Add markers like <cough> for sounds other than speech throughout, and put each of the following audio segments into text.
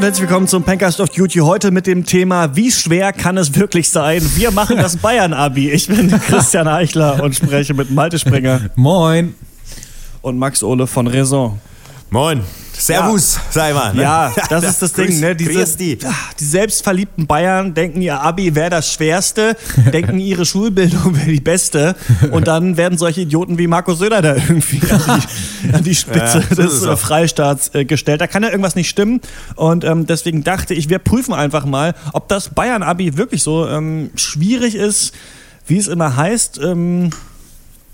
Hallo und herzlich willkommen zum Pencast of Duty. Heute mit dem Thema, wie schwer kann es wirklich sein? Wir machen das <laughs> Bayern-Abi. Ich bin Christian Eichler und spreche mit Malte Springer. Moin. Und Max Ole von Raison. Moin. Servus, ja. sei mal. Ne? Ja, <laughs> das ist das Ding. Ne? Diese, die. die selbstverliebten Bayern denken, ihr Abi wäre das Schwerste, <laughs> denken, ihre Schulbildung wäre die beste. Und dann werden solche Idioten wie Markus Söder da irgendwie an die, <laughs> an die Spitze ja, des äh, Freistaats äh, gestellt. Da kann ja irgendwas nicht stimmen. Und ähm, deswegen dachte ich, wir prüfen einfach mal, ob das Bayern-Abi wirklich so ähm, schwierig ist, wie es immer heißt. Ähm,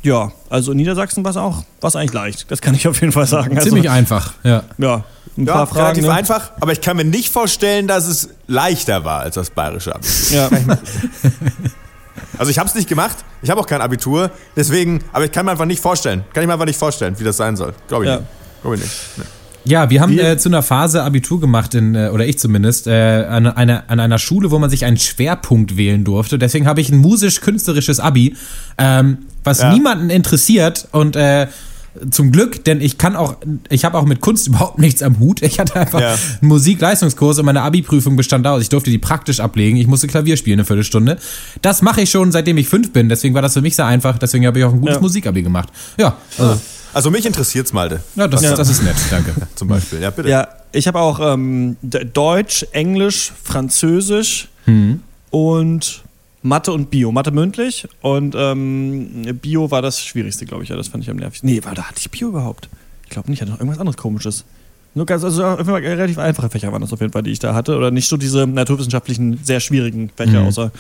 ja, also in Niedersachsen war es auch war's eigentlich leicht. Das kann ich auf jeden Fall sagen. Ziemlich also, einfach, ja. Ja, ein ja, paar Fragen. Relativ ne? einfach, aber ich kann mir nicht vorstellen, dass es leichter war als das bayerische Abitur. Ja. <laughs> Also ich habe es nicht gemacht, ich habe auch kein Abitur, deswegen, aber ich kann mir einfach nicht vorstellen, kann ich mir einfach nicht vorstellen, wie das sein soll. Glaube ich, ja. nicht. Glaub ich nicht. Nee. Ja, wir haben äh, zu einer Phase Abitur gemacht, in, äh, oder ich zumindest, äh, an, einer, an einer Schule, wo man sich einen Schwerpunkt wählen durfte. Deswegen habe ich ein musisch-künstlerisches Abi, ähm, was ja. niemanden interessiert und äh, zum Glück, denn ich kann auch, ich habe auch mit Kunst <laughs> überhaupt nichts am Hut. Ich hatte einfach ja. einen Musikleistungskurs und meine Abi-Prüfung bestand aus. Ich durfte die praktisch ablegen. Ich musste Klavier spielen eine Viertelstunde. Das mache ich schon, seitdem ich fünf bin. Deswegen war das für mich sehr einfach. Deswegen habe ich auch ein gutes ja. Musikabi gemacht. Ja. Also. Also mich interessiert's, Malte. Ja, das, ja. das ist nett, danke. <laughs> Zum Beispiel, ja, bitte. Ja, ich habe auch ähm, Deutsch, Englisch, Französisch hm. und Mathe und Bio. Mathe mündlich und ähm, Bio war das Schwierigste, glaube ich. Ja, das fand ich am nervigsten. Nee, war, da hatte ich Bio überhaupt? Ich glaube nicht, hatte noch irgendwas anderes Komisches. Nur ganz, also relativ einfache Fächer waren das auf jeden Fall, die ich da hatte. Oder nicht so diese naturwissenschaftlichen, sehr schwierigen Fächer, mhm. außer,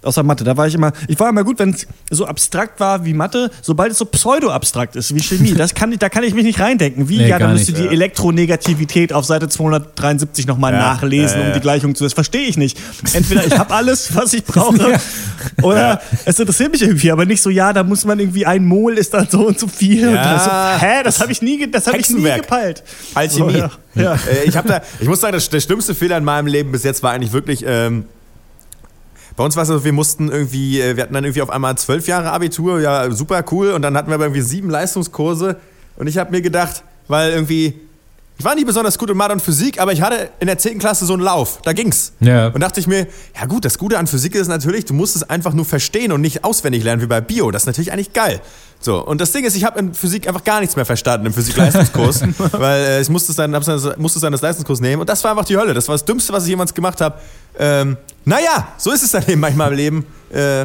außer Mathe. Da war ich immer, ich war immer gut, wenn es so abstrakt war wie Mathe, sobald es so pseudo-abstrakt ist wie Chemie, das kann, da kann ich mich nicht reindenken. Wie, nee, ja, dann müsste die Elektronegativität auf Seite 273 nochmal ja, nachlesen, ja, ja. um die Gleichung zu. Das verstehe ich nicht. Entweder ich habe alles, was ich brauche, oder es interessiert mich irgendwie, aber nicht so, ja, da muss man irgendwie ein Mol ist dann so und so viel. Und so, hä, das habe ich nie, das habe ich nie gepeilt. Alchemie. So, ja. ja. <laughs> Äh, ich, da, ich muss sagen, das, der schlimmste Fehler in meinem Leben bis jetzt war eigentlich wirklich. Ähm, bei uns war es so, wir mussten irgendwie, äh, wir hatten dann irgendwie auf einmal zwölf Jahre Abitur, ja, super cool. Und dann hatten wir aber irgendwie sieben Leistungskurse. Und ich habe mir gedacht, weil irgendwie ich war nie besonders gut in Mathe und Physik, aber ich hatte in der 10. Klasse so einen Lauf. Da ging's. Ja. Und dachte ich mir, ja gut, das Gute an Physik ist natürlich, du musst es einfach nur verstehen und nicht auswendig lernen wie bei Bio. Das ist natürlich eigentlich geil. So, und das Ding ist, ich habe in Physik einfach gar nichts mehr verstanden im Physik-Leistungskurs, <laughs> weil äh, ich musste es dann, musste es dann das Leistungskurs nehmen und das war einfach die Hölle. Das war das Dümmste, was ich jemals gemacht habe. Ähm, naja, so ist es dann eben manchmal im Leben. Äh,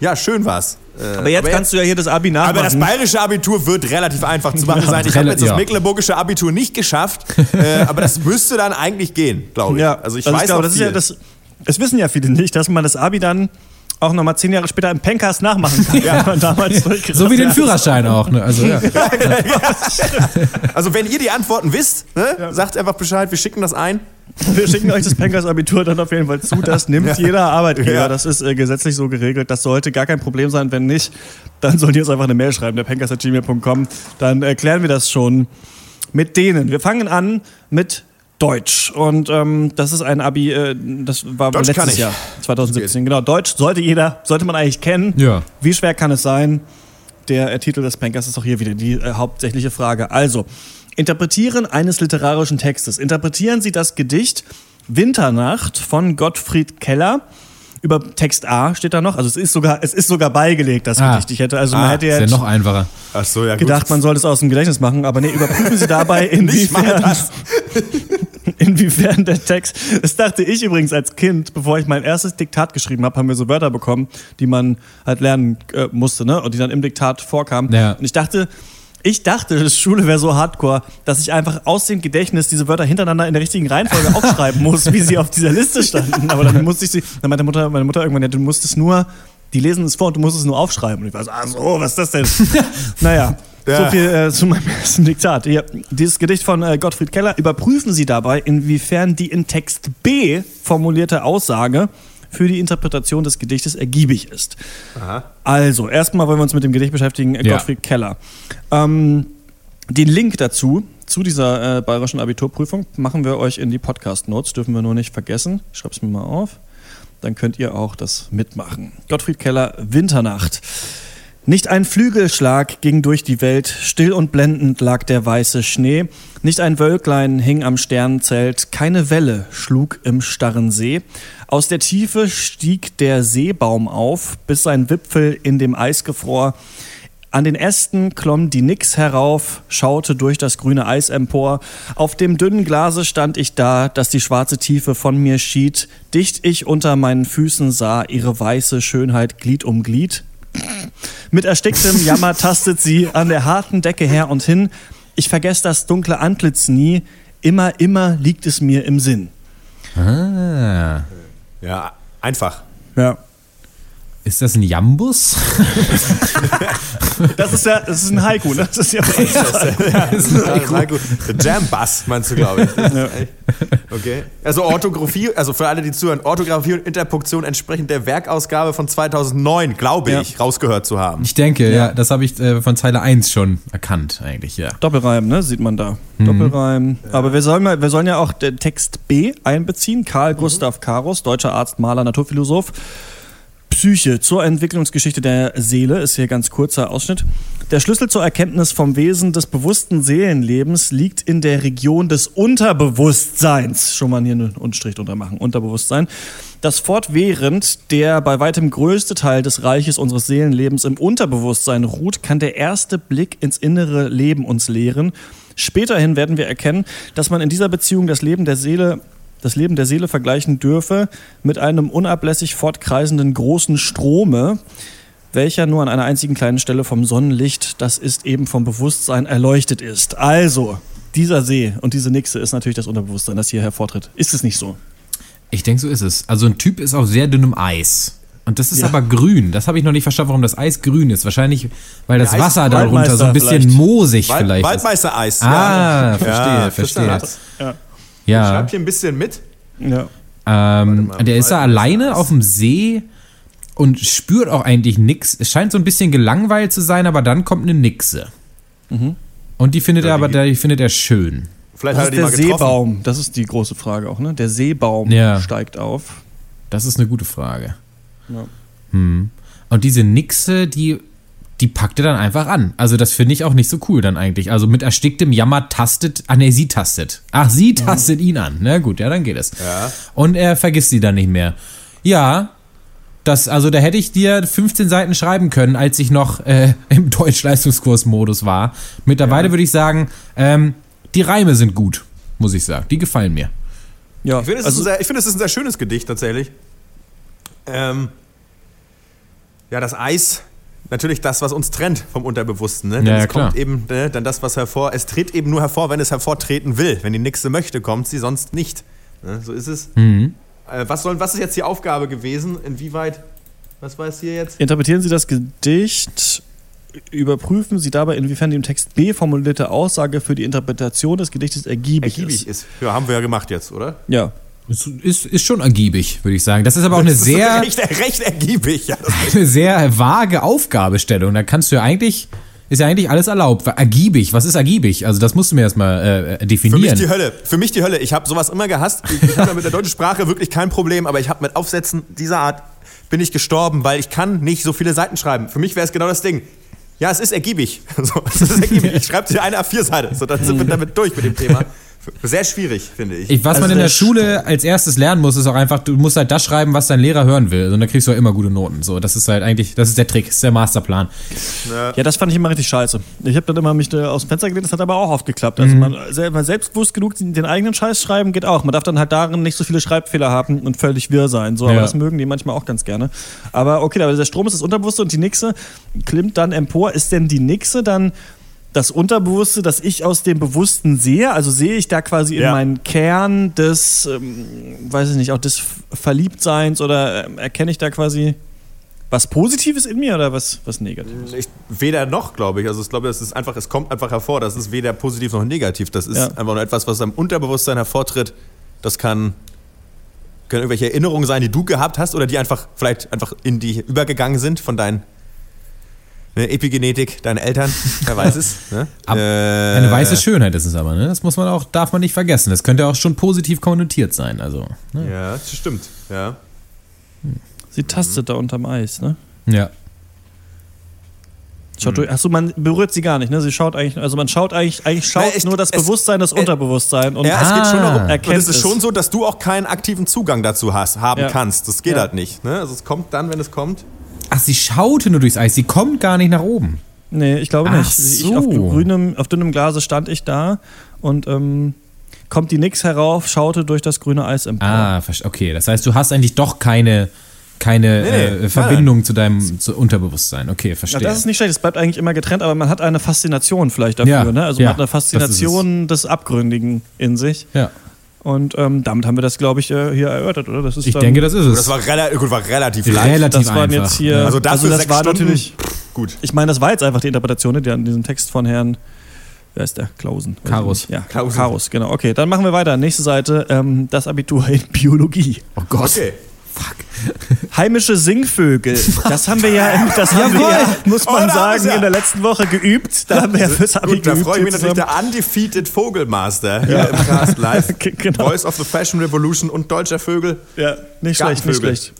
ja, schön war's. Äh, aber jetzt aber kannst du ja hier das Abi nachmachen. Aber das bayerische Abitur wird relativ einfach zu machen sein. Ich habe jetzt das mecklenburgische Abitur nicht geschafft, <laughs> äh, aber das müsste dann eigentlich gehen, glaube ich. Ja, also ich also weiß ich glaube, das ist ja das. Es wissen ja viele nicht, dass man das Abi dann auch nochmal zehn Jahre später im Pencast nachmachen kann. <laughs> Ja. so wie den Führerschein auch. Ne? Also, ja. <laughs> also wenn ihr die Antworten wisst, ne, sagt einfach Bescheid, wir schicken das ein. Wir schicken euch das Pencast-Abitur dann auf jeden Fall zu. Das nimmt ja. jeder Arbeitgeber. Ja. Das ist äh, gesetzlich so geregelt. Das sollte gar kein Problem sein. Wenn nicht, dann sollt ihr uns einfach eine Mail schreiben, der pencast.gmail.com. Dann erklären wir das schon mit denen. Wir fangen an mit Deutsch. Und ähm, das ist ein Abi, äh, das war Deutsch letztes Jahr, 2017. Genau, Deutsch sollte jeder, sollte man eigentlich kennen. Ja. Wie schwer kann es sein? Der äh, Titel des Pankers ist auch hier wieder die äh, hauptsächliche Frage. Also, Interpretieren eines literarischen Textes. Interpretieren Sie das Gedicht Winternacht von Gottfried Keller. Über Text A steht da noch, also es ist sogar, es ist sogar beigelegt, das ah. Gedicht. Ich hätte, also ah, man hätte jetzt ja noch einfacher. Ach so, ja, gedacht, man sollte es aus dem Gedächtnis machen, aber nee, überprüfen Sie dabei, <laughs> inwiefern, <laughs> inwiefern der Text. Das dachte ich übrigens als Kind, bevor ich mein erstes Diktat geschrieben habe, haben wir so Wörter bekommen, die man halt lernen äh, musste, ne? Und die dann im Diktat vorkamen. Ja. Und ich dachte, ich dachte, Schule wäre so hardcore, dass ich einfach aus dem Gedächtnis diese Wörter hintereinander in der richtigen Reihenfolge <laughs> aufschreiben muss, wie sie auf dieser Liste standen. Aber dann musste ich sie, dann meinte Mutter, meine Mutter irgendwann, ja, du musst es nur, die lesen es vor und du musst es nur aufschreiben. Und ich war so, ah so, was ist das denn? <laughs> naja. Ja. So viel äh, zu meinem <laughs> ersten Diktat. Hier, dieses Gedicht von äh, Gottfried Keller. Überprüfen Sie dabei, inwiefern die in Text B formulierte Aussage für die Interpretation des Gedichtes ergiebig ist. Aha. Also, erstmal wollen wir uns mit dem Gedicht beschäftigen, ja. Gottfried Keller. Ähm, den Link dazu, zu dieser äh, bayerischen Abiturprüfung, machen wir euch in die Podcast-Notes, dürfen wir nur nicht vergessen. Ich schreibe es mir mal auf. Dann könnt ihr auch das mitmachen. Gottfried Keller, Winternacht. Nicht ein Flügelschlag ging durch die Welt, still und blendend lag der weiße Schnee, nicht ein Wölklein hing am Sternenzelt, keine Welle schlug im starren See. Aus der Tiefe stieg der Seebaum auf, bis sein Wipfel in dem Eis gefror. An den Ästen klomm die Nix herauf, schaute durch das grüne Eis empor. Auf dem dünnen Glase stand ich da, dass die schwarze Tiefe von mir schied. Dicht ich unter meinen Füßen sah ihre weiße Schönheit Glied um Glied. Mit ersticktem Jammer <laughs> tastet sie an der harten Decke her und hin. Ich vergesse das dunkle Antlitz nie. Immer, immer liegt es mir im Sinn. Ah. Ja, einfach. Ja. Ist das ein Jambus? <laughs> das ist ja, das ist ein Haiku, ne? Das ist ja, das ist <laughs> ein Haiku. Jam-Bass, meinst du, glaube ich. Ja. Okay. Also Orthographie, also für alle, die zuhören, Orthographie und Interpunktion entsprechend der Werkausgabe von 2009, glaube ich, ja. rausgehört zu haben. Ich denke, ja, ja das habe ich äh, von Zeile 1 schon erkannt, eigentlich, ja. Doppelreim, ne? Sieht man da. Mhm. Doppelreim. Aber wir sollen, wir sollen ja auch den Text B einbeziehen. Karl mhm. Gustav Karus, deutscher Arzt, Maler, Naturphilosoph. Psyche zur Entwicklungsgeschichte der Seele ist hier ganz kurzer Ausschnitt. Der Schlüssel zur Erkenntnis vom Wesen des bewussten Seelenlebens liegt in der Region des Unterbewusstseins. Schon mal hier einen Unterstrich drunter machen. Unterbewusstsein. Das fortwährend der bei weitem größte Teil des Reiches unseres Seelenlebens im Unterbewusstsein ruht, kann der erste Blick ins innere Leben uns lehren. Späterhin werden wir erkennen, dass man in dieser Beziehung das Leben der Seele das Leben der Seele vergleichen dürfe mit einem unablässig fortkreisenden großen Strome, welcher nur an einer einzigen kleinen Stelle vom Sonnenlicht, das ist eben vom Bewusstsein erleuchtet ist. Also, dieser See und diese Nixe ist natürlich das Unterbewusstsein, das hier hervortritt. Ist es nicht so? Ich denke, so ist es. Also ein Typ ist auf sehr dünnem Eis. Und das ist ja. aber grün. Das habe ich noch nicht verstanden, warum das Eis grün ist. Wahrscheinlich, weil das Wasser darunter so ein bisschen vielleicht. moosig Wald, vielleicht Waldmeister-Eis. Ah, ja. verstehe, ja, verstehe. Ja. Ich schreibe hier ein bisschen mit. Ja. Ähm, mal, der ist da alleine auf dem See und spürt auch eigentlich nichts. Es scheint so ein bisschen gelangweilt zu sein, aber dann kommt eine Nixe. Mhm. Und die findet ja, er aber die findet er schön. Vielleicht das hat er ist der Seebaum. Das ist die große Frage auch, ne? Der Seebaum ja. steigt auf. Das ist eine gute Frage. Ja. Hm. Und diese Nixe, die die packt er dann einfach an. Also das finde ich auch nicht so cool dann eigentlich. Also mit ersticktem Jammer tastet, ah ne, sie tastet. Ach, sie mhm. tastet mhm. ihn an. Na gut, ja, dann geht es. Ja. Und er vergisst sie dann nicht mehr. Ja, das, also da hätte ich dir 15 Seiten schreiben können, als ich noch äh, <laughs> im Deutsch-Leistungskurs-Modus war. Mittlerweile ja. würde ich sagen, ähm, die Reime sind gut, muss ich sagen. Die gefallen mir. Ja, ich finde, es, also, find, es ist ein sehr schönes Gedicht tatsächlich. Ähm, ja, das Eis natürlich das, was uns trennt vom Unterbewussten. Ne? Ja, es klar. kommt eben ne, dann das, was hervor. Es tritt eben nur hervor, wenn es hervortreten will. Wenn die Nixe möchte, kommt sie sonst nicht. Ne? So ist es. Mhm. Äh, was, soll, was ist jetzt die Aufgabe gewesen? Inwieweit? Was war es hier jetzt? Interpretieren Sie das Gedicht. Überprüfen Sie dabei, inwiefern die im Text B formulierte Aussage für die Interpretation des Gedichtes ergiebig, ergiebig ist. ist. Ja, haben wir ja gemacht jetzt, oder? Ja. Ist, ist schon ergiebig, würde ich sagen. Das ist aber auch eine sehr. Recht, recht ergiebig, ja. <laughs> Eine sehr vage Aufgabestellung. Da kannst du ja eigentlich. Ist ja eigentlich alles erlaubt. Ergiebig, was ist ergiebig? Also, das musst du mir erstmal äh, definieren. Für mich die Hölle. Für mich die Hölle. Ich habe sowas immer gehasst. Ich, ich habe mit der deutschen Sprache wirklich kein Problem, aber ich habe mit Aufsätzen dieser Art bin ich gestorben, weil ich kann nicht so viele Seiten schreiben. Für mich wäre es genau das Ding. Ja, es ist ergiebig. <laughs> So, es ist ergiebig. Ich schreibe dir eine A4-Seite. So, dann sind wir damit durch mit dem Thema. Sehr schwierig, finde ich. ich was also man in der Schule als erstes lernen muss, ist auch einfach, du musst halt das schreiben, was dein Lehrer hören will. Und dann kriegst du halt immer gute Noten. So, das ist halt eigentlich, das ist der Trick, das ist der Masterplan. Ja, das fand ich immer richtig scheiße. Ich habe dann immer mich aus dem Fenster gelehnt, das hat aber auch oft geklappt. Also mhm. man selber selbstbewusst genug den eigenen Scheiß schreiben geht auch. Man darf dann halt darin nicht so viele Schreibfehler haben und völlig wirr sein. So, aber ja. das mögen die manchmal auch ganz gerne. Aber okay, aber der Strom ist das Unterbewusste und die Nixe klimmt dann empor. Ist denn die Nixe dann das Unterbewusste, das ich aus dem Bewussten sehe. Also sehe ich da quasi ja. in meinen Kern des, ähm, weiß ich nicht, auch des Verliebtseins oder äh, erkenne ich da quasi was Positives in mir oder was, was Negatives? Ich, weder noch, glaube ich. Also ich glaube, es ist einfach, es kommt einfach hervor. Das ist weder positiv noch negativ. Das ist ja. einfach nur etwas, was am Unterbewusstsein hervortritt. Das kann können irgendwelche Erinnerungen sein, die du gehabt hast oder die einfach vielleicht einfach in die übergegangen sind von deinen Ne, Epigenetik deiner Eltern, wer weiß es. Ne? <laughs> Ab, äh, eine weiße Schönheit ist es aber, ne? Das muss man auch, darf man nicht vergessen. Das könnte auch schon positiv konnotiert sein. Also, ne? Ja, das stimmt. Ja. Sie tastet mhm. da unterm Eis, ne? Ja. Schaut durch, achso, man berührt sie gar nicht, ne? Sie schaut eigentlich, also man schaut eigentlich, eigentlich schaut Na, ich- nur das es- Bewusstsein, das äh, Unterbewusstsein. Und Ja, es geht schon Ah. darum. Und Erkennt es ist schon so, dass du auch keinen aktiven Zugang dazu hast, haben Ja. kannst. Das geht Ja. halt nicht. Ne? Also es kommt dann, wenn es kommt. Ach, sie schaute nur durchs Eis. Sie kommt gar nicht nach oben. Nee, ich glaube Ach nicht. Ich, so. auf, grünem, auf dünnem Glase stand ich da und ähm, kommt die Nix herauf, schaute durch das grüne Eis empor. Ah, okay. Das heißt, du hast eigentlich doch keine, keine Nee, äh, nein, Verbindung zu deinem zu Unterbewusstsein. Okay, Ja, verstehe. das ist nicht schlecht, es bleibt eigentlich immer getrennt, aber man hat eine Faszination vielleicht dafür. Ja, ne? Also ja, man hat eine Faszination des Abgründigen in sich. ja. Und ähm, damit haben wir das, glaube ich, äh, hier erörtert, oder? Das ist Ich dann- denke, das ist es. Das war, rela gut, war relativ leicht. relativ das waren einfach. jetzt hier. Ja. Also das sechs war Stunden, natürlich. Gut. Ich meine, das war jetzt einfach die Interpretation, die an diesem Text von Herrn. Wer ist der? Klausen. Karus. Ja, Klausen. Karus, genau. Okay, dann machen wir weiter. Nächste Seite, ähm, das Abitur in Biologie. Oh Gott. Okay. Heimische Singvögel. Das haben wir ja, das haben wir Jawohl. ja, muss Oh, man haben sagen, ja. in der letzten Woche geübt. Da haben wir ja fürs Abi Gut, da geübt. freue ich mich natürlich der Undefeated Vogelmaster hier im Cast Live. <laughs> Genau. Voice of the Fashion Revolution und deutscher Vögel. Ja, nicht schlecht, nicht schlecht.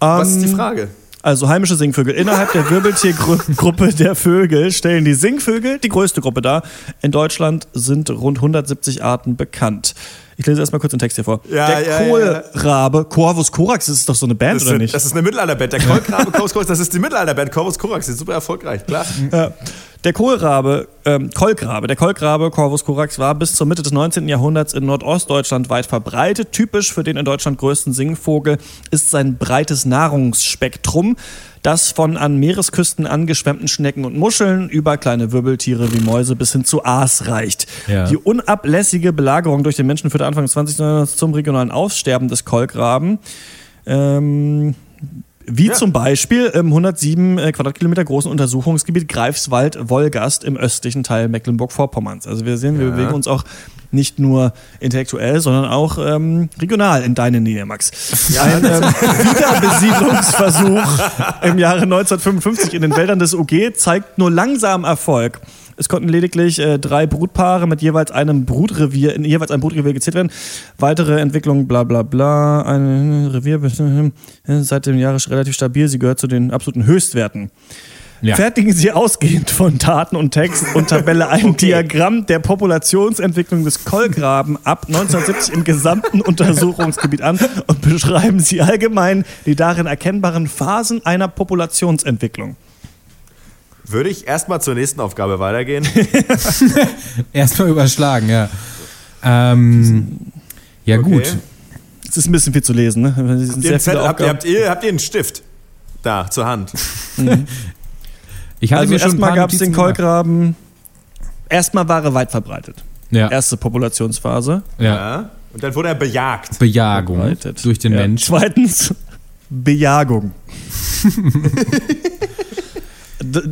Was ist die Ähm, Frage? Also heimische Singvögel. Innerhalb der Wirbeltiergruppe <laughs> der Vögel stellen die Singvögel die größte Gruppe dar. In Deutschland sind rund 170 Arten bekannt. Ich lese erstmal kurz den Text hier vor. Ja, der ja, ja. Kohlrabe, Corvus corax, das ist doch so eine Band, Das oder ist, nicht? das ist eine Mittelalterband. Der Kolkrabe Corvus Corax, das ist die Mittelalterband Corvus Corax. Die ist super erfolgreich, klar. Ja. Der Kohlrabe, ähm, Kolkrabe, der Kolkrabe Corvus corax war bis zur Mitte des 19. Jahrhunderts in Nordostdeutschland weit verbreitet. Typisch für den in Deutschland größten Singvogel ist sein breites Nahrungsspektrum, das von an Meeresküsten angeschwemmten Schnecken und Muscheln über kleine Wirbeltiere wie Mäuse bis hin zu Aas reicht. Ja. Die unablässige Belagerung durch den Menschen führte Anfang des 20. Jahrhunderts zum regionalen Aussterben des Kolkraben. Ähm, wie Ja. zum Beispiel im 107 äh, Quadratkilometer großen Untersuchungsgebiet Greifswald-Wolgast im östlichen Teil Mecklenburg-Vorpommerns. Also wir sehen, wir Ja. bewegen uns auch nicht nur intellektuell, sondern auch ähm, regional in deine Nähe, Max. Ein ähm, <laughs> Wiederbesiedlungsversuch im Jahre 1955 in den Wäldern des UG zeigt nur langsam Erfolg. Es konnten lediglich äh, drei Brutpaare mit jeweils einem Brutrevier, in jeweils einem Brutrevier gezählt werden. Weitere Entwicklung, bla bla bla. Ein Revier äh, seit dem Jahre relativ stabil. Sie gehört zu den absoluten Höchstwerten. Ja. Fertigen Sie ausgehend von Daten und Text und Tabelle ein <laughs> Diagramm der Populationsentwicklung des Kolkraben ab 1970 im gesamten Untersuchungsgebiet an und beschreiben Sie allgemein die darin erkennbaren Phasen einer Populationsentwicklung. Würde ich erstmal zur nächsten Aufgabe weitergehen? <laughs> Erstmal überschlagen, ja. Ähm, ja, Okay. gut. Es ist ein bisschen viel zu lesen, ne? Sind Ihr sehr habt, habt, ihr, habt, ihr, habt ihr einen Stift da zur Hand? <laughs> Ich hatte Also mir schon ein erstmal gab es den. Kolkraben. Erstmal war er weit verbreitet. Ja, Erste Populationsphase. ja. Und dann wurde er bejagt. Bejagung Verbreitet. durch den Ja. Menschen. Zweitens, Bejagung. <laughs>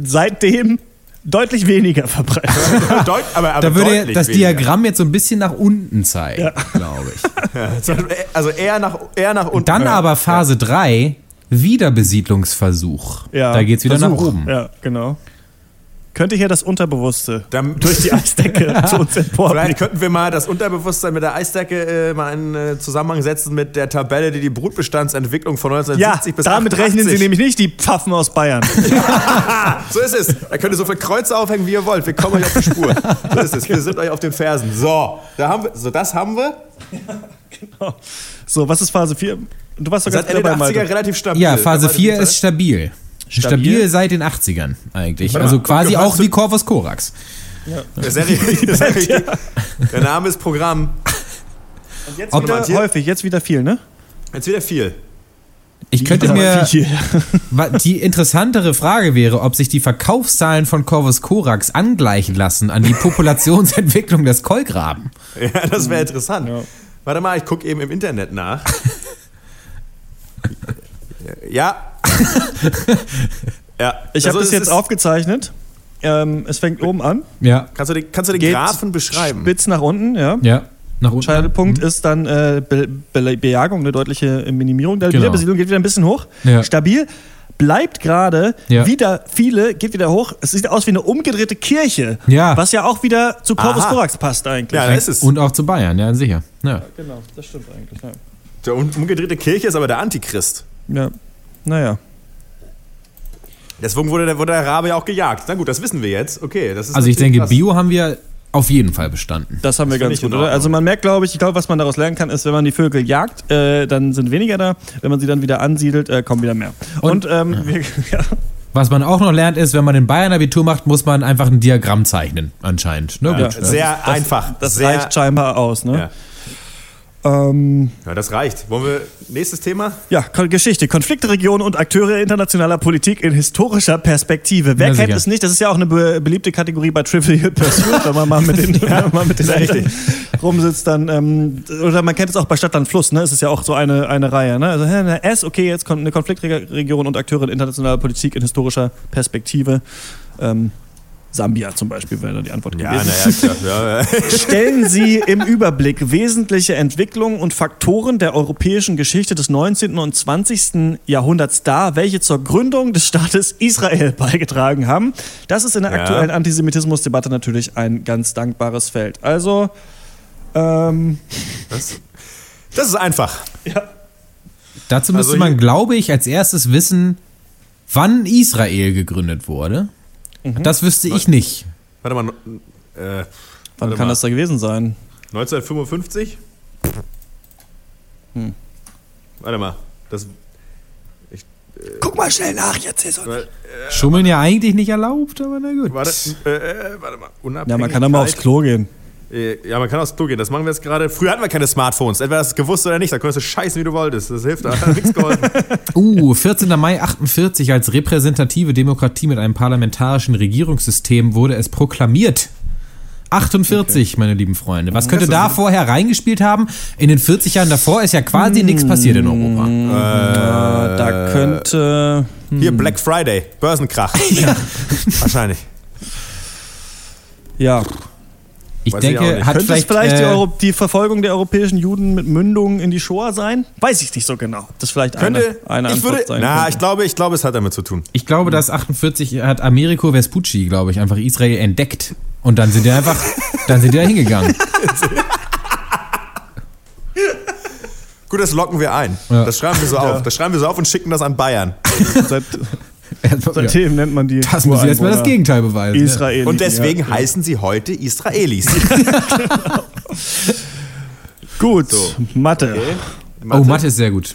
Seitdem deutlich weniger verbreitet. Deut, aber, aber Da würde deutlich das weniger. Diagramm jetzt so ein bisschen nach unten zeigen, glaube ich. <laughs> Also eher nach, eher nach unten. Dann aber Phase 3, Wiederbesiedlungsversuch. Ja, da geht's wieder Versuch. nach oben. Ja, genau. Könnte hier das Unterbewusste Dann- <laughs> durch die Eisdecke <laughs> zu uns Vielleicht emporblicken. könnten wir mal das Unterbewusstsein mit der Eisdecke äh, mal in äh, Zusammenhang setzen mit der Tabelle, die die Brutbestandsentwicklung von Ja, 1970 bis damit 88. rechnen Sie nämlich nicht, die Pfaffen aus Bayern. <laughs> So ist es. Da könnt ihr so viele Kreuze aufhängen, wie ihr wollt. Wir kommen euch auf die Spur. So ist es. Wir sind euch auf den Fersen. So, da haben wir, so das haben wir. So, was ist Phase 4? Du warst doch ganz Seit Ende der dabei, 80er Malte. relativ stabil. Ja, Phase Kann man 4 das ist stabil. Stabil? Stabil seit den 80ern eigentlich. Also mal, quasi gehörst auch wie Corvus Corax. Richtig. Das ist sehr richtig. Der Name ist Programm. Und jetzt Ob- wieder häufig, jetzt wieder viel, ne? Jetzt wieder viel. Ich könnte mir. <laughs> Die interessantere Frage wäre, ob sich die Verkaufszahlen von Corvus Corax angleichen lassen an die Populationsentwicklung des Kolkraben. Ja, das wäre interessant. Ja. Warte mal, ich gucke eben im Internet nach. <laughs> ja. ja. Ich habe Also das es jetzt ist- aufgezeichnet. Ähm, es fängt oben an, Ja. Kannst du, die, kannst du den geht Graphen beschreiben? spitz nach unten, ja. Ja. Nach unten. Scheitelpunkt ist dann äh, Be Be Bejagung, eine deutliche Minimierung der Genau. Wiederbesiedlung, geht wieder ein bisschen hoch. Ja. Stabil. Bleibt gerade, Ja. wieder viele, geht wieder hoch. Es sieht aus wie eine umgedrehte Kirche. Ja. Was ja auch wieder zu Corvus Aha. Corax passt eigentlich. Ja, da ist es. Und auch zu Bayern, ja, sicher. Ja. Genau, das stimmt eigentlich. Ja. Der um- umgedrehte Kirche ist aber der Antichrist. ja. Naja. Deswegen wurde der, wurde der Rabe ja auch gejagt. Na gut, das wissen wir jetzt. Okay, das ist Also ich denke, krass. Bio haben wir auf jeden Fall bestanden. Das haben wir das ganz gut, oder? Also man merkt, glaube ich, ich glaube, was man daraus lernen kann, ist, wenn man die Vögel jagt, äh, dann sind weniger da. Wenn man sie dann wieder ansiedelt, äh, kommen wieder mehr. Und, Und ähm, ja. Wir, <laughs> ja. Was man auch noch lernt, ist, wenn man in Bayern Abitur macht, muss man einfach ein Diagramm zeichnen, anscheinend. Ne? Ja, sehr das, einfach. Das sehr reicht scheinbar aus, ne? Ja. Ähm, ja, das reicht. Wollen wir nächstes Thema? Ja, Geschichte. Konfliktregionen und Akteure internationaler Politik in historischer Perspektive. Wer ja, kennt es nicht? Das ist ja auch eine be beliebte Kategorie bei Trivial Pursuit, <laughs> wenn man mal mit den, ja, mal mit den Eltern rumsitzt. Dann, ähm, oder man kennt es auch bei Stadt, Land, Fluss. Ne? Es ist ja auch so eine, eine Reihe. Ne? Also S, okay, jetzt kommt eine Konfliktregion und Akteure in internationaler Politik in historischer Perspektive. Ähm, Sambia zum Beispiel wäre da die Antwort ja, gewesen. Ja, ja. <laughs> Stellen Sie im Überblick wesentliche Entwicklungen und Faktoren der europäischen Geschichte des 19. und 20. Jahrhunderts dar, welche zur Gründung des Staates Israel <laughs> beigetragen haben. Das ist in der aktuellen Antisemitismusdebatte natürlich ein ganz dankbares Feld. Also, ähm, das, das ist einfach. Ja. Dazu müsste also man, glaube ich, als erstes wissen, wann Israel gegründet wurde. Mhm. Das wüsste ich nicht. Warte mal. Äh, Wann kann mal. das da gewesen sein? 1955? Hm. Warte mal. Das, ich, äh, Guck mal schnell nach jetzt, hier so. Äh, Schummeln ja eigentlich nicht erlaubt, aber na gut. Warte, äh, äh warte mal. Ja, man kann da mal aufs Klo gehen. Äh, ja, man kann aufs Klo gehen. Das machen wir jetzt gerade. Früher hatten wir keine Smartphones. Entweder hast du es gewusst oder nicht. Da konntest du scheißen, wie du wolltest. Das hilft, da hat nichts geholfen. <laughs> uh, 14. Mai 48 als repräsentative Demokratie mit einem parlamentarischen Regierungssystem wurde es proklamiert. 48, okay. meine lieben Freunde. Was könnte da vorher reingespielt haben? In den 40 Jahren davor ist ja quasi hm, nichts passiert in Europa. Äh, da könnte. Hm. Hier Black Friday, Börsenkrach. <laughs> ja. Wahrscheinlich. Ja. Ich Weiß denke, ich hat Könnte vielleicht, es vielleicht äh, die, Euro die, Verfolgung der europäischen Juden mit Mündungen in die Shoah sein? Weiß ich nicht so genau. Das ist vielleicht könnte, eine, eine ich würde, sein. Na, könnte. ich glaube, ich glaube, es hat damit zu tun. Ich glaube, dass 48 hat Americo Vespucci, glaube ich, einfach Israel entdeckt und dann sind die einfach, <laughs> dann sind die da hingegangen. Gut, das locken wir ein. Ja. Das schreiben wir so auf. Das schreiben wir so auf und schicken das an Bayern. <laughs> Seit, Seitdem nennt man die. Das muss jetzt mal das Gegenteil beweisen. Israelis. Und deswegen ja. heißen sie heute Israelis. <laughs> <laughs> genau. Gut, so. Mathe. Okay. Mathe. Oh, Mathe ist sehr gut.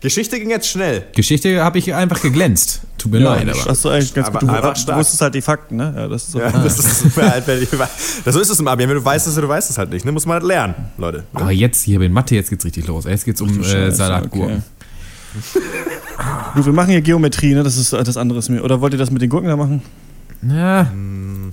Geschichte ging jetzt schnell. Geschichte habe ich einfach geglänzt. Tut mir ja, leid, aber. Hast du eigentlich ganz aber, gut. Du, du wusstest halt die Fakten, ne? Ja, das ist, so ja, das ist super halt, das So ist es im Abi. Wenn du weißt es, du weißt es halt nicht. Ne? Muss man halt lernen, Leute. Aber jetzt hier in Mathe, jetzt geht's richtig los. Jetzt geht's um äh, Salatgurken. Okay. Du, wir machen hier Geometrie, ne? Das ist das andere ist mir. Oder wollt ihr das mit den Gurken da machen? Ja. Hm.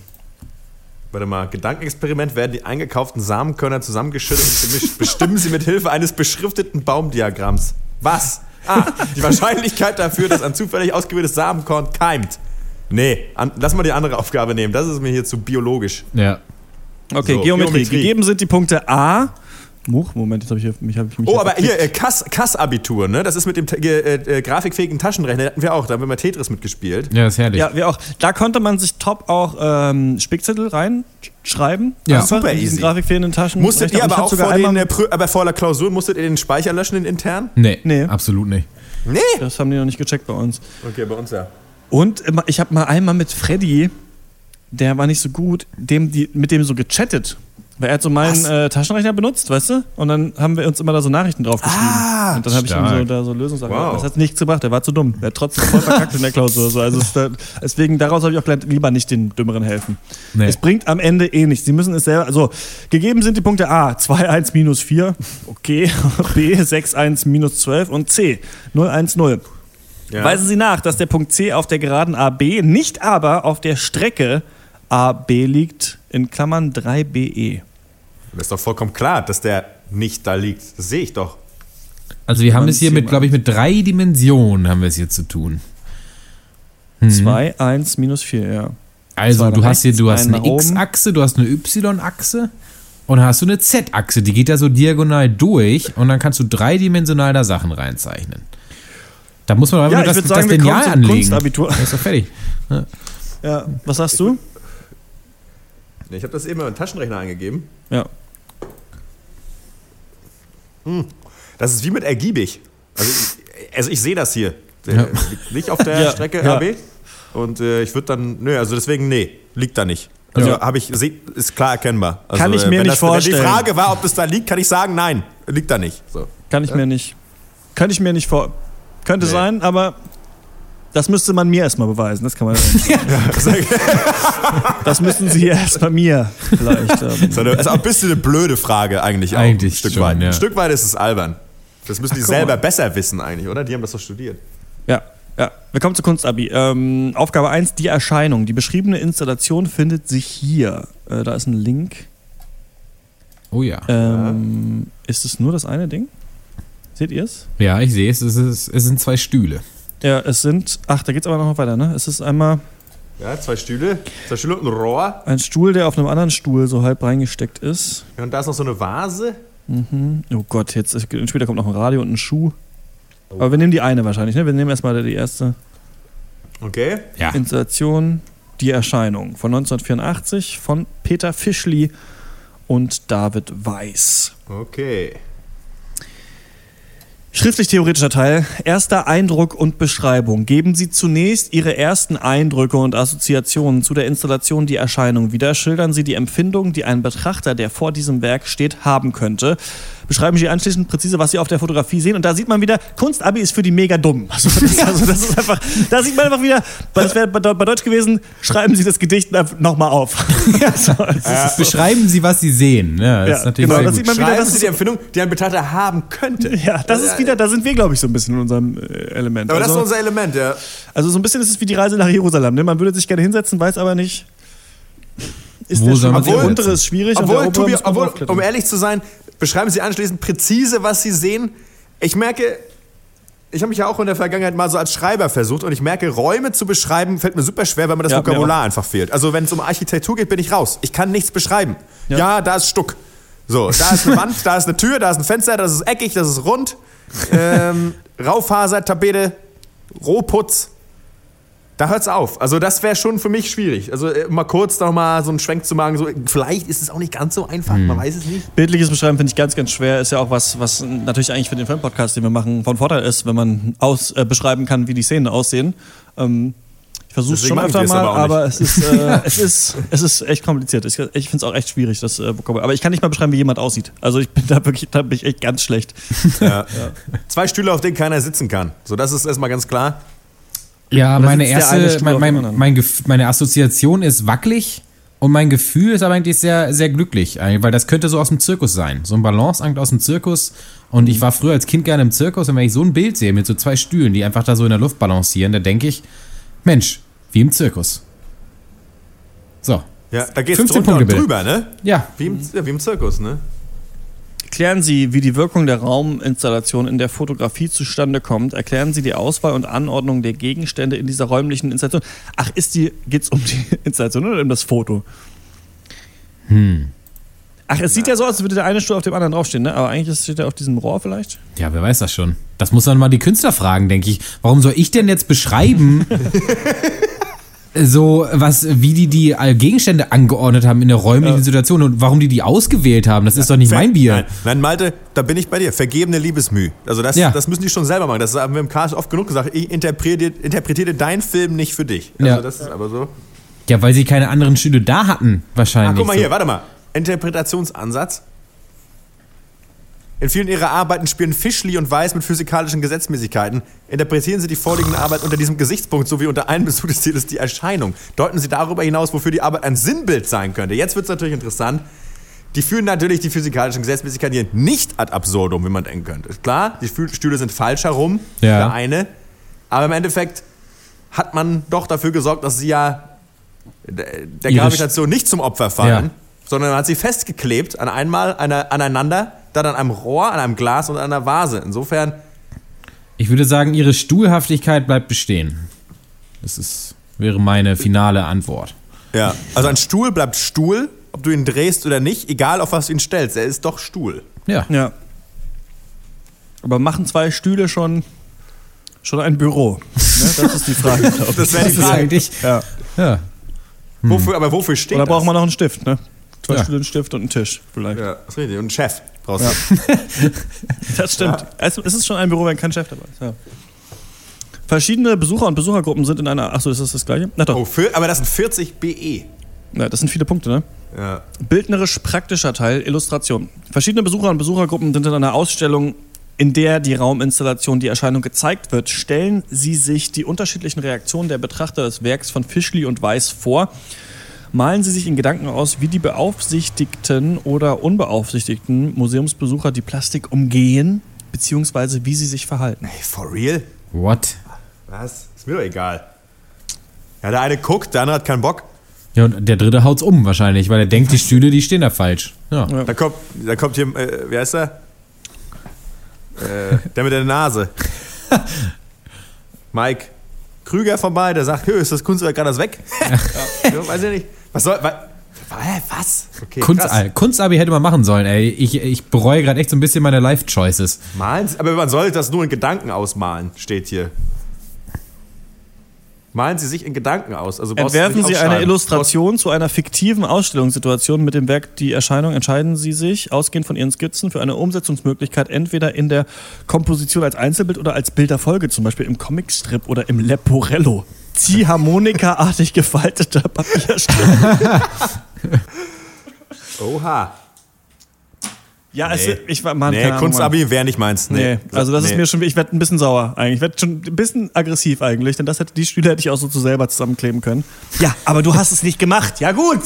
Warte mal, Gedankenexperiment werden die eingekauften Samenkörner zusammengeschüttet und bestimmen sie mit Hilfe eines beschrifteten Baumdiagramms. Was? Ah, die Wahrscheinlichkeit dafür, dass ein zufällig ausgewähltes Samenkorn keimt. Nee, an, lass mal die andere Aufgabe nehmen. Das ist mir hier zu biologisch. Ja. Okay, so, Geometrie. Geometrie. Gegeben sind die Punkte A, Much, Moment, jetzt habe ich, mich, hab ich mich. Oh, aber hier, äh, Kass-Abitur, ne? Das ist mit dem äh, äh, grafikfähigen Taschenrechner, hatten wir auch. Da haben wir mal Tetris mitgespielt. Ja, ist herrlich. Ja, wir auch. Da konnte man sich top auch ähm, Spickzettel reinschreiben. Ja, super easy. grafikfähigen Taschen. Musstet ihr aber auch vor, den, äh, aber vor der Klausur, musstet ihr den Speicher löschen, den intern? Nee, nee. absolut nicht. Nee? Das haben die noch nicht gecheckt bei uns. Okay, bei uns ja. Und ich habe mal einmal mit Freddy, der war nicht so gut, dem die, mit dem so gechattet. Weil er hat so meinen äh, Taschenrechner benutzt, weißt du? Und dann haben wir uns immer da so Nachrichten drauf geschrieben. Ah, und dann habe ich ihm so, da so Lösungssachen wow. Das hat nichts gebracht, er war zu dumm. Er hat trotzdem voll verkackt in der Klausur. So. Also da, deswegen, daraus habe ich auch gelernt, lieber nicht den Dümmeren helfen. Nee. Es bringt am Ende eh nichts. Sie müssen es selber. Also, gegeben sind die Punkte A, 2, 1, minus 4. Okay. <laughs> B, 6, 1, minus 12. Und C, 0, 1, 0. Ja. Weisen Sie nach, dass der Punkt C auf der geraden AB, nicht aber auf der Strecke AB liegt in Klammern 3BE. Das ist doch vollkommen klar, dass der nicht da liegt. Das sehe ich doch. Also wir haben es hier mit, glaube ich, mit drei Dimensionen haben wir es hier zu tun. 2, hm. 1, minus 4, ja. Also du hast hier, du hast eine X-Achse, du hast eine Y-Achse und dann hast du eine Z-Achse, die geht da so diagonal durch und dann kannst du dreidimensional da Sachen reinzeichnen. Da muss man aber ja, nur das, sagen, das Lineal anlegen. Kunstabitur. Das ist doch fertig. Ja. ja. was sagst du? Ich habe das eben in den Taschenrechner eingegeben. Ja. Hm. Das ist wie mit ergiebig. Also ich, also ich sehe das hier. Ja. Nicht auf der ja, Strecke ja. RB? und äh, ich würde dann, nö, also deswegen, nee, liegt da nicht. Also ja. habe ich, ist klar erkennbar. Also, kann ich mir nicht das, vorstellen. Wenn die Frage war, ob das da liegt, kann ich sagen, nein, liegt da nicht. So. Kann ich mir nicht. Kann ich mir nicht vor. Könnte nee. sein, aber das müsste man mir erstmal beweisen. Das kann man. <laughs> das müssen Sie erstmal mir vielleicht. Ähm. Das ist auch ein bisschen eine blöde Frage eigentlich. Eigentlich ein Stück schon, weit. Ja. Ein Stück weit ist es albern. Das müssen die Ach, selber besser wissen eigentlich, oder? Die haben das doch studiert. Ja. Ja, wir kommen zu Kunstabi. Ähm, Aufgabe 1, die Erscheinung. Die beschriebene Installation findet sich hier. Äh, da ist ein Link. Oh ja. Ähm, ist es nur das eine Ding? Seht ihr es? Ja, ich sehe es. Es, ist, es sind zwei Stühle. Ja, es sind. Ach, da geht es aber noch weiter, ne? Es ist einmal. Ja, zwei Stühle. Zwei Stühle und ein Rohr. Ein Stuhl, der auf einem anderen Stuhl so halb reingesteckt ist. Ja, und da ist noch so eine Vase. Mhm. Oh Gott, jetzt später kommt noch ein Radio und ein Schuh. Oh. Aber wir nehmen die eine wahrscheinlich, ne? Wir nehmen erstmal die erste. Okay. Ja. Installation, die Erscheinung von 1984 von Peter Fischli und David Weiß. Okay. Schriftlich-theoretischer Teil. Erster Eindruck und Beschreibung. Geben Sie zunächst Ihre ersten Eindrücke und Assoziationen zu der Installation Die Erscheinung wieder. Schildern Sie die Empfindung, die ein Betrachter, der vor diesem Werk steht, haben könnte beschreiben Sie anschließend präzise, was Sie auf der Fotografie sehen. Und da sieht man wieder, Kunstabi ist für die mega dumm. <laughs> Also das, also das ist einfach, da sieht man einfach wieder, das wäre bei Deutsch gewesen, schreiben Sie das Gedicht nochmal auf. <laughs> Ja, so. Beschreiben Sie, was Sie sehen. Ja, das ja, ist genau, das sieht man wieder, das ist die Empfindung, die ein Betrachter haben könnte. Ja, das ist wieder, da sind wir, glaube ich, so ein bisschen in unserem äh, Element. Aber also, das ist unser Element, ja. Also so ein bisschen ist es wie die Reise nach Jerusalem. Ne? Man würde sich gerne hinsetzen, weiß aber nicht, ist Wo der, soll man der untere ist schwierig obwohl, und der obwohl, um ehrlich zu sein, beschreiben Sie anschließend präzise, was Sie sehen. Ich merke, ich habe mich ja auch in der Vergangenheit mal so als Schreiber versucht und ich merke, Räume zu beschreiben fällt mir super schwer, weil mir das ja, Vokabular ja. einfach fehlt. Also wenn es um Architektur geht, bin ich raus. Ich kann nichts beschreiben. Ja, ja da ist Stuck. So, da ist eine <laughs> Wand, da ist eine Tür, da ist ein Fenster, das ist eckig, das ist rund. Ähm, Raufaser, Tapete, Rohputz. Da hört's auf. Also das wäre schon für mich schwierig. Also äh, mal kurz noch mal so einen Schwenk zu machen. So, vielleicht ist es auch nicht ganz so einfach. Hm. Man weiß es nicht. Bildliches Beschreiben finde ich ganz, ganz schwer. Ist ja auch was, was natürlich eigentlich für den Filmpodcast, den wir machen, von Vorteil ist, wenn man aus, äh, beschreiben kann, wie die Szenen aussehen. Ähm, ich versuche es schon öfter mal, aber, aber es, ist, äh, <laughs> es, ist, es ist echt kompliziert. Ich, ich finde es auch echt schwierig, das äh. Aber ich kann nicht mal beschreiben, wie jemand aussieht. Also ich bin da wirklich, da bin ich echt ganz schlecht. Ja. ja. Zwei Stühle, auf denen keiner sitzen kann. So, das ist erstmal ganz klar. Ja, meine erste, mein, mein, mein, meine Assoziation ist wackelig und mein Gefühl ist aber eigentlich sehr, sehr glücklich, weil das könnte so aus dem Zirkus sein. So ein Balanceakt aus dem Zirkus. Und ich war früher als Kind gerne im Zirkus und wenn ich so ein Bild sehe mit so zwei Stühlen, die einfach da so in der Luft balancieren, da denke ich, Mensch, wie im Zirkus. So. Ja, da geht's drunter und drüber, ne? Ja. Wie im, ja, wie im Zirkus, ne? Erklären Sie, wie die Wirkung der Rauminstallation in der Fotografie zustande kommt. Erklären Sie die Auswahl und Anordnung der Gegenstände in dieser räumlichen Installation. Ach, ist die, geht's um die <laughs> Installation oder um das Foto? Hm. Ach, es sieht ja so aus, als würde der eine Stuhl auf dem anderen draufstehen, ne? Aber eigentlich steht er auf diesem Rohr vielleicht. Ja, wer weiß das schon. Das muss dann mal die Künstler fragen, denke ich. Warum soll ich denn jetzt beschreiben, <laughs> so was, wie die die Gegenstände angeordnet haben in der räumlichen ja. Situation und warum die die ausgewählt haben. Das ist doch nicht Ver mein Bier. Nein, nein, Malte, da bin ich bei dir. Vergebene Liebesmüh. Also das, ja. das müssen die schon selber machen. Das haben wir im Cast oft genug gesagt. Ich interpretiere, interpretiere deinen Film nicht für dich. Also ja. das ist aber so. Ja, weil sie keine anderen Stühle da hatten, wahrscheinlich. Ach, guck mal hier, warte mal. Interpretationsansatz. In vielen ihrer Arbeiten spielen Fischli und Weiß mit physikalischen Gesetzmäßigkeiten. Interpretieren sie die vorliegende Arbeit unter diesem Gesichtspunkt sowie unter einem Bezug des Zieles die Erscheinung. Deuten sie darüber hinaus, wofür die Arbeit ein Sinnbild sein könnte. Jetzt wird es natürlich interessant. Die führen natürlich die physikalischen Gesetzmäßigkeiten hier nicht ad absurdum, wie man denken könnte. Klar, die Stühle sind falsch herum, ja. der eine. Aber im Endeffekt hat man doch dafür gesorgt, dass sie ja der Gravitation nicht zum Opfer fallen, ja. sondern man hat sie festgeklebt an einmal aneinander dann an einem Rohr, an einem Glas und an einer Vase. Insofern. Ich würde sagen, ihre Stuhlhaftigkeit bleibt bestehen. Das ist, wäre meine finale Antwort. Ja, also ein Stuhl bleibt Stuhl, ob du ihn drehst oder nicht, egal auf was du ihn stellst, er ist doch Stuhl. Ja. Ja. Aber machen zwei Stühle schon, schon ein Büro? Ne? Das ist die Frage, glaube <laughs> ich. Das wäre die Frage. Eigentlich, ja. ja. Hm. Wofür, aber wofür steht Oder braucht man noch einen Stift, ne? Zwei ja. Stühle, einen Stift und einen Tisch, vielleicht. Ja, das ist richtig. Und einen Chef brauchst ja. <laughs> das stimmt. Ja. Es ist schon ein Büro, wenn kein Chef dabei ist. Ja. Verschiedene Besucher und Besuchergruppen sind in einer. Achso, ist das das gleiche? Na doch. Oh, für, aber das sind 40 BE. Ja, das sind viele Punkte, ne? Ja. Bildnerisch praktischer Teil, Illustration. Verschiedene Besucher und Besuchergruppen sind in einer Ausstellung, in der die Rauminstallation, die Erscheinung gezeigt wird. Stellen Sie sich die unterschiedlichen Reaktionen der Betrachter des Werks von Fischli und Weiß vor. Malen Sie sich in Gedanken aus, wie die beaufsichtigten oder unbeaufsichtigten Museumsbesucher die Plastik umgehen, beziehungsweise wie sie sich verhalten. Hey, for real? What? Was? Ist mir doch egal. Ja, der eine guckt, der andere hat keinen Bock. Ja, und der dritte haut's um wahrscheinlich, weil er denkt, die Stühle, die stehen da falsch. Ja. ja. Da, kommt, da kommt hier, äh, wer ist der? Äh, der mit der Nase. <laughs> Mike Krüger vorbei, der sagt, ist das Kunstwerk gerade weg? <laughs> ja. Weiß ich nicht. Was soll, was, was? Okay, Kunst, Kunstabi hätte man machen sollen, ey. Ich, ich bereue gerade echt so ein bisschen meine Life-Choices. Malen? Aber man soll das nur in Gedanken ausmalen, steht hier. Malen Sie sich in Gedanken aus. Also Entwerfen Sie eine Illustration zu einer fiktiven Ausstellungssituation mit dem Werk Die Erscheinung. Entscheiden Sie sich, ausgehend von Ihren Skizzen, für eine Umsetzungsmöglichkeit entweder in der Komposition als Einzelbild oder als Bilderfolge, zum Beispiel im Comicstrip oder im Leporello. Ziehharmonikaartig gefalteter Papierstrip. <laughs> Oha. Ja, nee. es, ich war mal. Nee, Kunstabi wäre nicht meins. Nee. nee. Also das nee. ist mir schon, ich werde ein bisschen sauer eigentlich. Ich werde schon ein bisschen aggressiv eigentlich, denn das hätte, die Stühle hätte ich auch so zu selber zusammenkleben können. Ja, aber du hast es nicht gemacht. Ja gut.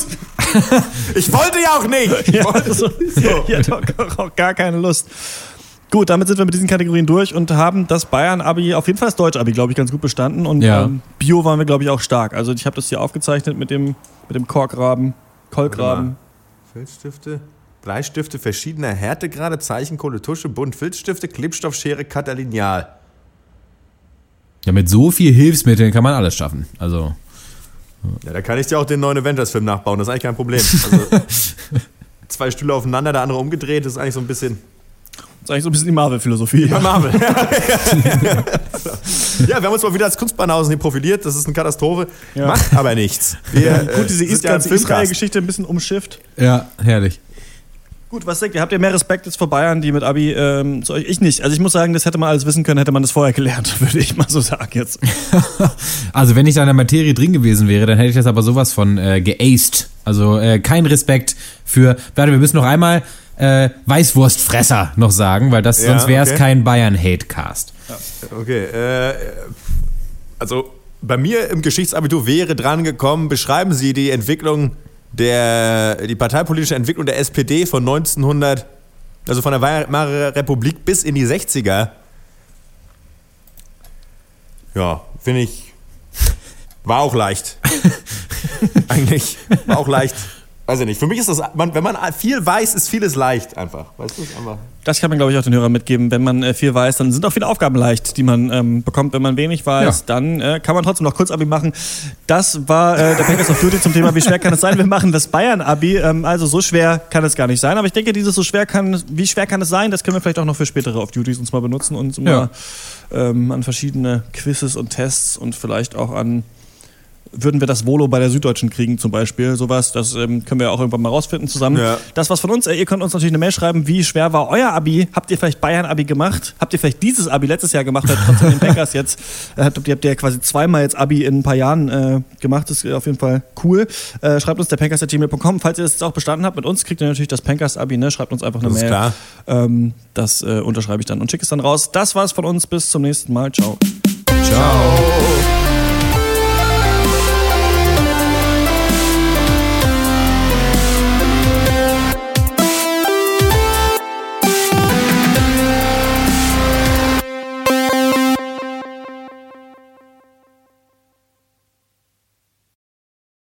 <laughs> ich wollte ja auch nicht. Ich <laughs> ja, wollte so. so. Ich hatte auch, auch gar keine Lust. Gut, damit sind wir mit diesen Kategorien durch und haben das Bayern-Abi, auf jeden Fall das Deutsch-Abi, glaube ich, ganz gut bestanden. Und ja. ähm, Bio waren wir, glaube ich, auch stark. Also ich habe das hier aufgezeichnet mit dem, mit dem Korkraben, Kolkraben. Filzstifte? Bleistifte verschiedener Härtegrade, Zeichenkohle, Tusche, Bunt, Filzstifte, Klebstoffschere, Katalinial. Ja, mit so viel Hilfsmitteln kann man alles schaffen. Also. Ja, da kann ich dir auch den neuen Avengers-Film nachbauen, das ist eigentlich kein Problem. <laughs> Also, zwei Stühle aufeinander, der andere umgedreht, das ist eigentlich so ein bisschen. Das ist eigentlich so ein bisschen die Marvel-Philosophie. Ja, Marvel. <laughs> ja, wir haben uns mal wieder als Kunstbahnhausen hier profiliert. Das ist eine Katastrophe. Ja. Macht aber nichts. Wir, ja, gut, diese äh, Israel-Geschichte ein bisschen umschifft. Ja, herrlich. Gut, was denkt ihr? Habt ihr mehr Respekt jetzt vor Bayern, die mit Abi ähm, zu euch? Ich nicht. Also ich muss sagen, das hätte man alles wissen können, hätte man das vorher gelernt, <laughs> würde ich mal so sagen jetzt. <laughs> also wenn ich da in der Materie drin gewesen wäre, dann hätte ich das aber sowas von äh, geaced. Also äh, kein Respekt für. Warte, wir müssen noch einmal äh, Weißwurstfresser noch sagen, weil das ja, sonst wäre es okay. kein Bayern-Hate-Cast. Okay, äh, also bei mir im Geschichtsabitur wäre dran gekommen, beschreiben Sie die Entwicklung der, die parteipolitische Entwicklung der SPD von 1900, also von der Weimarer Republik bis in die 60er, ja, finde ich, war auch leicht. <laughs> Eigentlich, war auch leicht weiß ich nicht. Für mich ist das, man, wenn man viel weiß, ist vieles leicht einfach. Weißt du, einfach. Das kann man, glaube ich, auch den Hörern mitgeben. Wenn man äh, viel weiß, dann sind auch viele Aufgaben leicht, die man ähm, bekommt. Wenn man wenig weiß, ja. dann äh, kann man trotzdem noch kurz Abi machen. Das war äh, der Packers of Duty zum Thema, wie schwer kann es sein? Wir machen das Bayern-Abi. Ähm, also so schwer kann es gar nicht sein. Aber ich denke, dieses so schwer kann, wie schwer kann es sein, das können wir vielleicht auch noch für spätere Off-Duties uns mal benutzen und ja. ähm, an verschiedene Quizzes und Tests und vielleicht auch an würden wir das Volo bei der Süddeutschen kriegen zum Beispiel. Sowas, das ähm, können wir auch irgendwann mal rausfinden zusammen. Ja. Das was von uns, äh, ihr könnt uns natürlich eine Mail schreiben, wie schwer war euer Abi? Habt ihr vielleicht Bayern-Abi gemacht? Habt ihr vielleicht dieses Abi letztes Jahr gemacht, oder trotzdem den Bankers jetzt? Äh, habt, ihr habt ja quasi zweimal jetzt Abi in ein paar Jahren äh, gemacht. Das ist auf jeden Fall cool. Äh, schreibt uns der pankers.gmail.com. Falls ihr das jetzt auch bestanden habt mit uns, kriegt ihr natürlich das Pankers-Abi, ne? Schreibt uns einfach eine das Mail. Klar. Ähm, das äh, unterschreibe ich dann und schicke es dann raus. Das war's von uns. Bis zum nächsten Mal. Ciao. Ciao.